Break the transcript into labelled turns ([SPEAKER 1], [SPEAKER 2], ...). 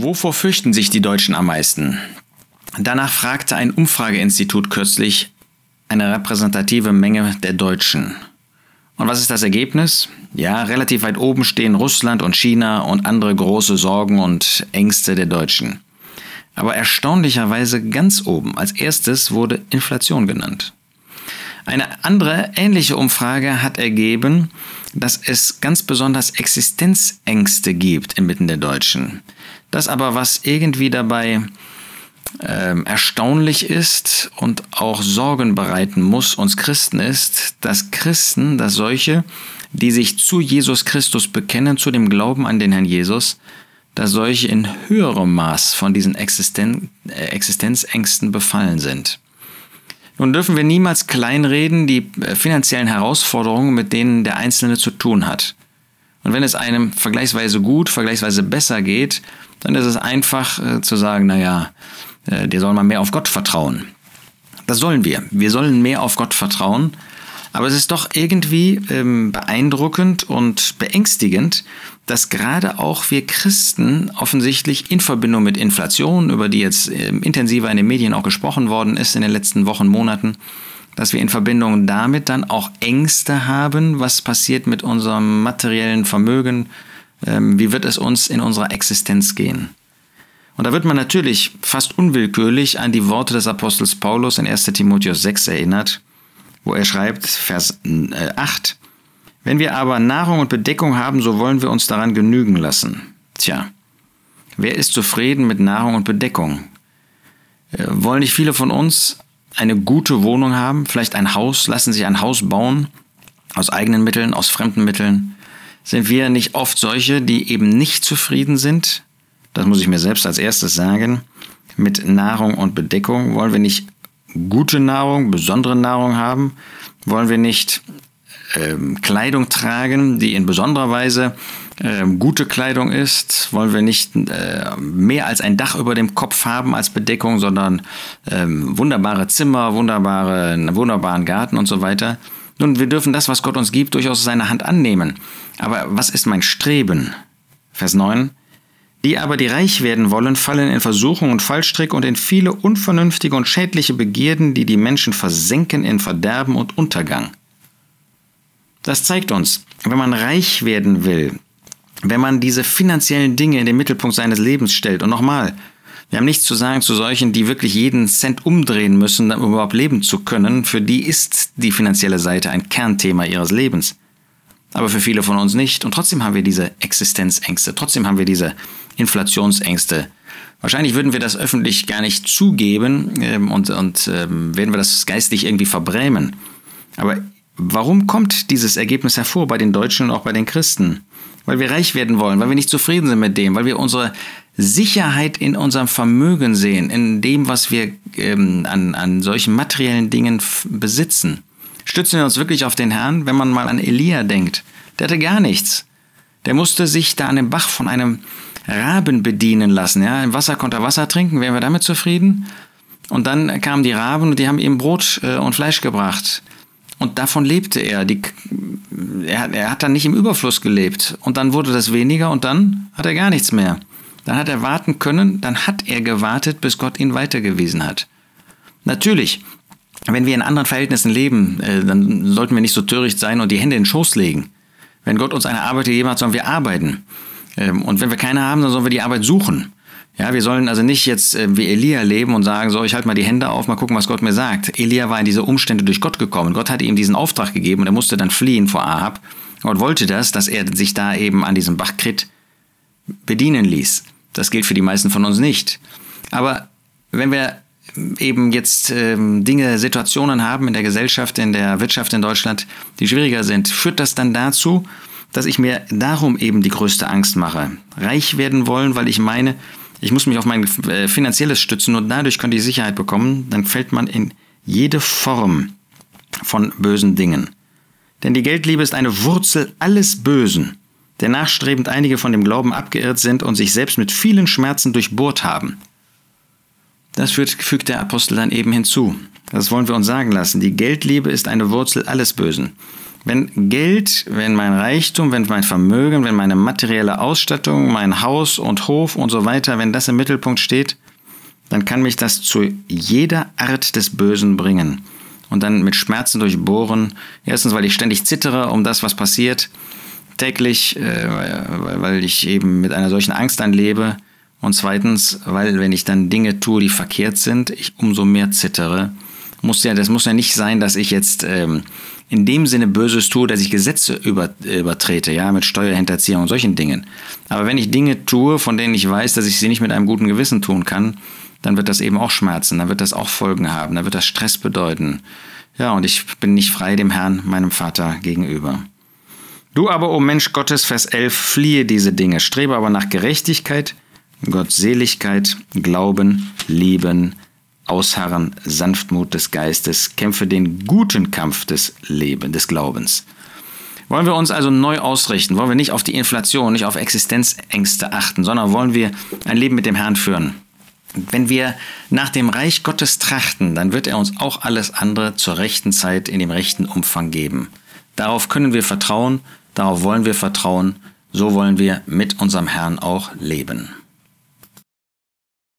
[SPEAKER 1] Wovor fürchten sich die Deutschen am meisten? Danach fragte ein Umfrageinstitut kürzlich eine repräsentative Menge der Deutschen. Und was ist das Ergebnis? Ja, relativ weit oben stehen Russland und China und andere große Sorgen und Ängste der Deutschen. Aber erstaunlicherweise ganz oben als erstes wurde Inflation genannt. Eine andere ähnliche Umfrage hat ergeben, dass es ganz besonders Existenzängste gibt inmitten der Deutschen. Das aber, was irgendwie dabei ähm, erstaunlich ist und auch Sorgen bereiten muss uns Christen ist, dass Christen, dass solche, die sich zu Jesus Christus bekennen, zu dem Glauben an den Herrn Jesus, dass solche in höherem Maß von diesen Existen äh, Existenzängsten befallen sind. Nun dürfen wir niemals kleinreden die äh, finanziellen Herausforderungen, mit denen der Einzelne zu tun hat. Und wenn es einem vergleichsweise gut, vergleichsweise besser geht, dann ist es einfach äh, zu sagen, naja, äh, dir soll man mehr auf Gott vertrauen. Das sollen wir. Wir sollen mehr auf Gott vertrauen. Aber es ist doch irgendwie ähm, beeindruckend und beängstigend, dass gerade auch wir Christen offensichtlich in Verbindung mit Inflation, über die jetzt ähm, intensiver in den Medien auch gesprochen worden ist in den letzten Wochen, Monaten, dass wir in Verbindung damit dann auch Ängste haben, was passiert mit unserem materiellen Vermögen, ähm, wie wird es uns in unserer Existenz gehen. Und da wird man natürlich fast unwillkürlich an die Worte des Apostels Paulus in 1 Timotheus 6 erinnert, wo er schreibt, Vers 8, äh, wenn wir aber Nahrung und Bedeckung haben, so wollen wir uns daran genügen lassen. Tja, wer ist zufrieden mit Nahrung und Bedeckung? Äh, wollen nicht viele von uns eine gute Wohnung haben, vielleicht ein Haus, lassen sich ein Haus bauen, aus eigenen Mitteln, aus fremden Mitteln? Sind wir nicht oft solche, die eben nicht zufrieden sind? Das muss ich mir selbst als erstes sagen. Mit Nahrung und Bedeckung wollen wir nicht gute Nahrung, besondere Nahrung haben? Wollen wir nicht ähm, Kleidung tragen, die in besonderer Weise ähm, gute Kleidung ist, wollen wir nicht äh, mehr als ein Dach über dem Kopf haben als Bedeckung, sondern ähm, wunderbare Zimmer, wunderbare, einen wunderbaren Garten und so weiter. Nun, wir dürfen das, was Gott uns gibt, durchaus aus seiner Hand annehmen. Aber was ist mein Streben? Vers 9. Die aber, die reich werden wollen, fallen in Versuchung und Fallstrick und in viele unvernünftige und schädliche Begierden, die die Menschen versenken in Verderben und Untergang. Das zeigt uns, wenn man reich werden will, wenn man diese finanziellen Dinge in den Mittelpunkt seines Lebens stellt, und nochmal, wir haben nichts zu sagen zu solchen, die wirklich jeden Cent umdrehen müssen, um überhaupt leben zu können. Für die ist die finanzielle Seite ein Kernthema ihres Lebens. Aber für viele von uns nicht. Und trotzdem haben wir diese Existenzängste. Trotzdem haben wir diese Inflationsängste. Wahrscheinlich würden wir das öffentlich gar nicht zugeben ähm, und, und ähm, werden wir das geistig irgendwie verbrämen. Aber Warum kommt dieses Ergebnis hervor bei den Deutschen und auch bei den Christen? Weil wir reich werden wollen, weil wir nicht zufrieden sind mit dem, weil wir unsere Sicherheit in unserem Vermögen sehen, in dem, was wir ähm, an, an solchen materiellen Dingen besitzen. Stützen wir uns wirklich auf den Herrn, wenn man mal an Elia denkt. Der hatte gar nichts. Der musste sich da an dem Bach von einem Raben bedienen lassen. Ja? Im Wasser konnte er Wasser trinken, wären wir damit zufrieden? Und dann kamen die Raben und die haben ihm Brot äh, und Fleisch gebracht. Und davon lebte er. Die, er. Er hat dann nicht im Überfluss gelebt. Und dann wurde das weniger und dann hat er gar nichts mehr. Dann hat er warten können, dann hat er gewartet, bis Gott ihn weitergewiesen hat. Natürlich, wenn wir in anderen Verhältnissen leben, äh, dann sollten wir nicht so töricht sein und die Hände in den Schoß legen. Wenn Gott uns eine Arbeit gegeben hat, sollen wir arbeiten. Ähm, und wenn wir keine haben, dann sollen wir die Arbeit suchen. Ja, wir sollen also nicht jetzt äh, wie Elia leben und sagen, so, ich halte mal die Hände auf, mal gucken, was Gott mir sagt. Elia war in diese Umstände durch Gott gekommen. Gott hatte ihm diesen Auftrag gegeben und er musste dann fliehen vor Ahab. Gott wollte das, dass er sich da eben an diesem Bach Krit bedienen ließ. Das gilt für die meisten von uns nicht. Aber wenn wir eben jetzt ähm, Dinge, Situationen haben in der Gesellschaft, in der Wirtschaft in Deutschland, die schwieriger sind, führt das dann dazu, dass ich mir darum eben die größte Angst mache. Reich werden wollen, weil ich meine, ich muss mich auf mein äh, finanzielles stützen, nur dadurch könnte ich Sicherheit bekommen, dann fällt man in jede Form von bösen Dingen. Denn die Geldliebe ist eine Wurzel alles Bösen, der nachstrebend einige von dem Glauben abgeirrt sind und sich selbst mit vielen Schmerzen durchbohrt haben. Das fügt der Apostel dann eben hinzu. Das wollen wir uns sagen lassen. Die Geldliebe ist eine Wurzel alles Bösen. Wenn Geld, wenn mein Reichtum, wenn mein Vermögen, wenn meine materielle Ausstattung, mein Haus und Hof und so weiter, wenn das im Mittelpunkt steht, dann kann mich das zu jeder Art des Bösen bringen und dann mit Schmerzen durchbohren. Erstens, weil ich ständig zittere um das, was passiert, täglich, äh, weil ich eben mit einer solchen Angst dann lebe. Und zweitens, weil wenn ich dann Dinge tue, die verkehrt sind, ich umso mehr zittere. Muss ja, das muss ja nicht sein, dass ich jetzt ähm, in dem Sinne Böses tue, dass ich Gesetze über, übertrete, ja, mit Steuerhinterziehung und solchen Dingen. Aber wenn ich Dinge tue, von denen ich weiß, dass ich sie nicht mit einem guten Gewissen tun kann, dann wird das eben auch schmerzen, dann wird das auch Folgen haben, dann wird das Stress bedeuten. Ja, und ich bin nicht frei dem Herrn, meinem Vater gegenüber. Du aber, o oh Mensch Gottes, Vers 11, fliehe diese Dinge, strebe aber nach Gerechtigkeit, Gottseligkeit, Glauben, Lieben, Ausharren, Sanftmut des Geistes, kämpfe den guten Kampf des Lebens, des Glaubens. Wollen wir uns also neu ausrichten? Wollen wir nicht auf die Inflation, nicht auf Existenzängste achten, sondern wollen wir ein Leben mit dem Herrn führen? Wenn wir nach dem Reich Gottes trachten, dann wird er uns auch alles andere zur rechten Zeit in dem rechten Umfang geben. Darauf können wir vertrauen, darauf wollen wir vertrauen, so wollen wir mit unserem Herrn auch leben.